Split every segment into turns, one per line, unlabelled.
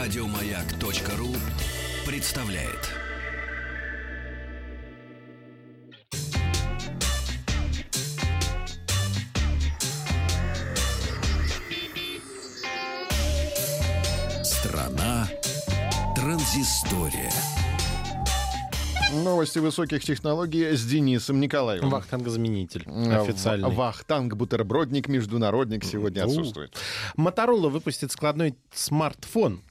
Радиомаяк.ру представляет. Страна транзистория.
Новости высоких технологий с Денисом Николаевым.
Вахтангозаменитель
А,
официальный.
в- Вахтанг, бутербродник, международник сегодня
У.
отсутствует.
Моторола выпустит складной смартфон.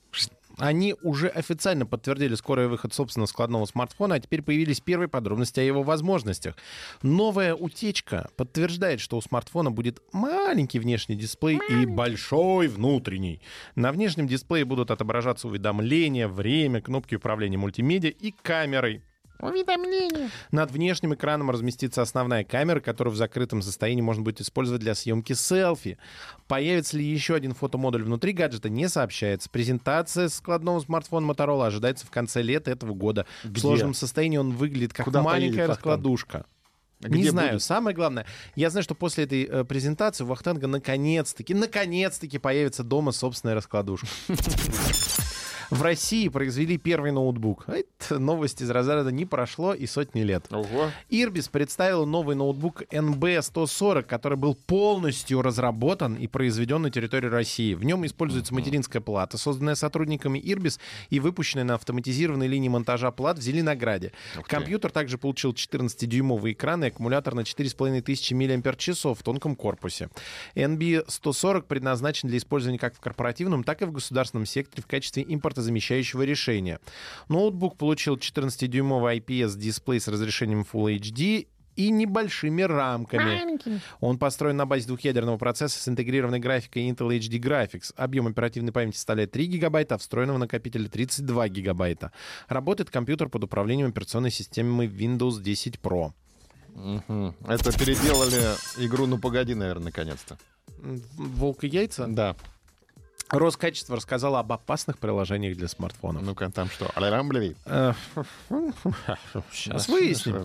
Они уже официально подтвердили скорый выход собственного складного смартфона, а теперь появились первые подробности о его возможностях. Новая утечка подтверждает, что у смартфона будет маленький внешний дисплей и большой внутренний. На внешнем дисплее будут отображаться уведомления, время, кнопки управления мультимедиа и камерой.
Уведомления.
Над внешним экраном разместится основная камера, которую в закрытом состоянии можно будет использовать для съемки селфи. Появится ли еще один фотомодуль внутри гаджета, не сообщается. Презентация складного смартфона Motorola ожидается в конце лета этого года. В
Где?
сложном состоянии он выглядит как
Куда
маленькая
поедет
раскладушка.
А
не
где
знаю.
будет?
Самое главное, я знаю, что после этой э, презентации у Вахтанга наконец-таки, наконец-таки появится дома собственная раскладушка. В России произвели первый ноутбук. Это новость из разряда не прошло и сотни лет.
Ого.
Ирбис представила новый ноутбук NB140, который был полностью разработан и произведен на территории России. В нем используется материнская плата, созданная сотрудниками Ирбис и выпущенная на автоматизированной линии монтажа плат в Зеленограде. Компьютер также получил 14-дюймовый экран и аккумулятор на 4500 мАч в тонком корпусе. NB140 предназначен для использования как в корпоративном, так и в государственном секторе в качестве импортозамещающего решения. Ноутбук получил 14-дюймовый IPS-дисплей с разрешением Full HD и небольшими рамками.
Маленькими.
Он построен на базе двухъядерного процесса с интегрированной графикой Intel HD Graphics. Объем оперативной памяти составляет 3 гигабайта, а встроенного накопителя 32 гигабайта. Работает компьютер под управлением операционной системой Windows 10 Pro.
Мгм. Это переделали игру «Ну погоди», наверное, наконец-то.
Волк и яйца?
Да.
Роскачество рассказало об опасных приложениях для смартфонов.
Ну-ка, там что? Алямблеви.
Сейчас выясним.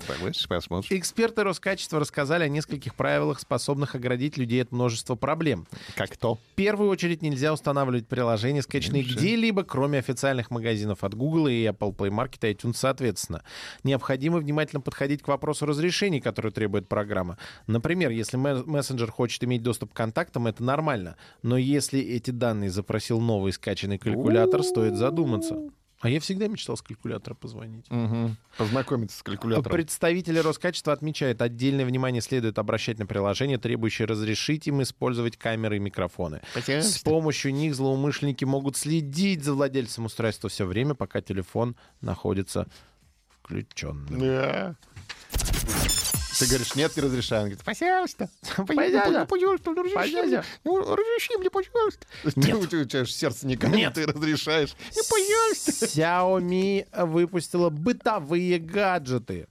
Эксперты Роскачества рассказали о нескольких правилах, способных оградить людей от множества проблем.
Как то?
В первую очередь нельзя устанавливать приложения, скачанные где-либо, кроме официальных магазинов от Google и Apple Play Market и iTunes соответственно. Необходимо внимательно подходить к вопросу разрешений, которые требует программа. Например, если ме- мессенджер хочет иметь доступ к контактам, это нормально. Но если эти данные запросил новый скачанный калькулятор, стоит задуматься. А я всегда мечтал с калькулятора позвонить.
Мгм. Познакомиться с калькулятором.
Представители Роскачества отмечают, отдельное внимание следует обращать на приложения, требующие разрешить им использовать камеры и микрофоны. С помощью них злоумышленники могут следить за владельцем устройства все время, пока телефон находится включенным.
Да. Ты говоришь, нет, не разрешаю. Он говорит,
Пожалуйста.
Пожалуйста.
Пожалуйста, ну, разреши мне.
Пожалуйста.
Ну, разреши мне, пожалуйста.
Нет.
У тебя- у тебя же сердце не камень,
Нет.
ты разрешаешь.
Ну, пожалуйста.
Xiaomi выпустила бытовые гаджеты.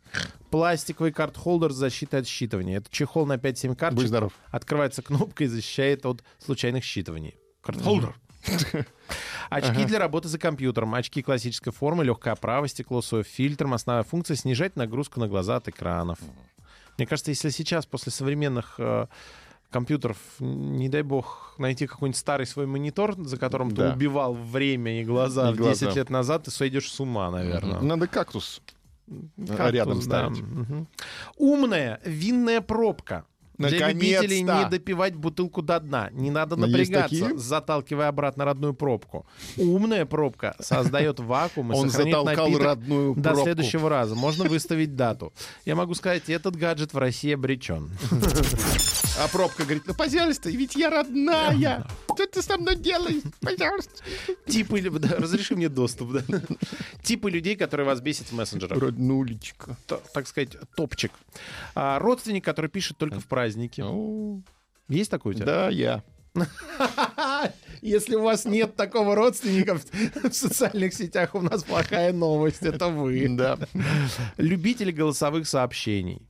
Пластиковый карт-холдер с защитой от считывания. Это чехол на 5-7
Будь
карточек.
здоров.
Открывается кнопкой и защищает от случайных считываний. Карт-холдер. Очки для работы за компьютером. Очки классической формы, легкая оправа, стекло с фильтром. Основная функция — снижать нагрузку на глаза от экранов. Мне кажется, если сейчас, после современных э, компьютеров, не дай бог, найти какой-нибудь старый свой монитор, за которым
Да.
ты убивал время и глаза
И
в
глаза.
10 лет назад, ты сойдешь с ума, наверное.
Надо кактус
Кактус,
рядом
да.
ставить.
Мгм. Умная винная пробка. Для любителей не допивать бутылку до дна. Не надо
есть
напрягаться, заталкивая обратно родную пробку. Умная пробка создает вакуум и
Он затолкал родную
до
пробку.
следующего раза. Можно выставить дату. Я могу сказать, этот гаджет в России обречен.
А пробка говорит, ну, пожалуйста, ведь я родная. Что ты со мной делаешь? Пожалуйста.
Типы, да, разреши мне доступ, да. Типы людей, которые вас бесят в мессенджерах.
Роднулечка.
Так сказать, топчик. А, родственник, который пишет только в праздники.
О,
Есть такой у тебя?
Да, я.
Если у вас нет такого родственника в социальных сетях, у нас плохая новость. Это вы.
Да.
Любители голосовых сообщений.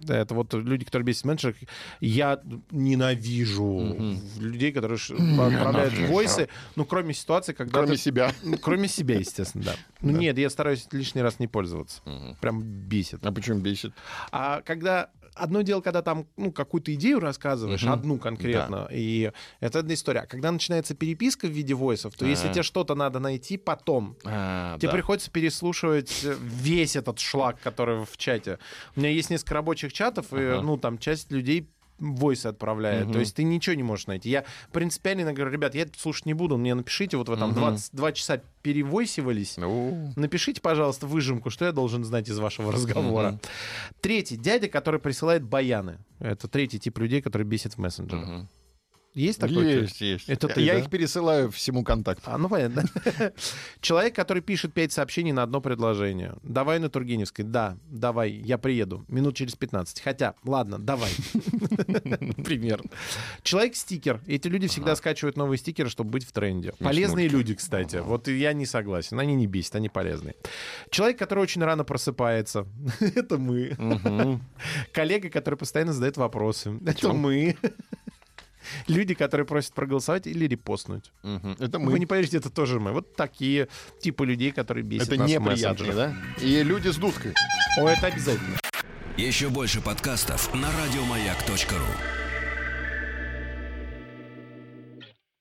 Да, это вот люди, которые бесит менеджеров. Я ненавижу людей, которые отправляют войсы, ну, кроме ситуации, когда...
Кроме
ты-
себя.
Ну, кроме себя, естественно, да. Ну, нет, я стараюсь лишний раз не пользоваться. Прям бесит.
А почему бесит?
А когда одно дело, когда там ну, какую-то идею рассказываешь,
Мгм.
одну конкретно, и это одна история. А когда начинается переписка в виде войсов, то если
Ага.
тебе что-то надо найти потом,
А,
тебе
да.
приходится переслушивать э, весь этот шлак, который в чате. У меня есть несколько рабочих чатов, и, ну, там часть людей войсы отправляет.
Мгм.
То есть ты ничего не можешь найти. Я принципиально говорю, ребят, я это слушать не буду, мне напишите, вот вы там
Мгм.
22 часа перевойсивались,
Ну,
Напишите, пожалуйста, выжимку, что я должен знать из вашего разговора.
Мгм.
Третий. Дядя, который присылает баяны. Это третий тип людей, который бесит в мессенджерах.
мгм.
Есть такой?
Есть, есть.
Это ты,
Я
да?
их пересылаю всему контакту.
А, ну понятно. Человек, который пишет пять сообщений на одно предложение. Давай на Тургеневской. Да, давай, я приеду. Минут через 15. Хотя, ладно, давай. Примерно. Человек-стикер. Эти люди всегда скачивают новые стикеры, чтобы быть в тренде. Полезные люди, кстати. Вот я не согласен. Они не бесят, они полезные. Человек, который очень рано просыпается. Это мы. Коллега, который постоянно задает вопросы. Это мы. Люди, которые просят проголосовать или репостнуть.
Мгм.
Это
Вы
мы.
не поверите, это тоже мы. Вот такие типы людей, которые бесят
Это
нас
неприятные, да? И люди с дудкой.
О, это обязательно.
Еще больше подкастов на радиомаяк.ру.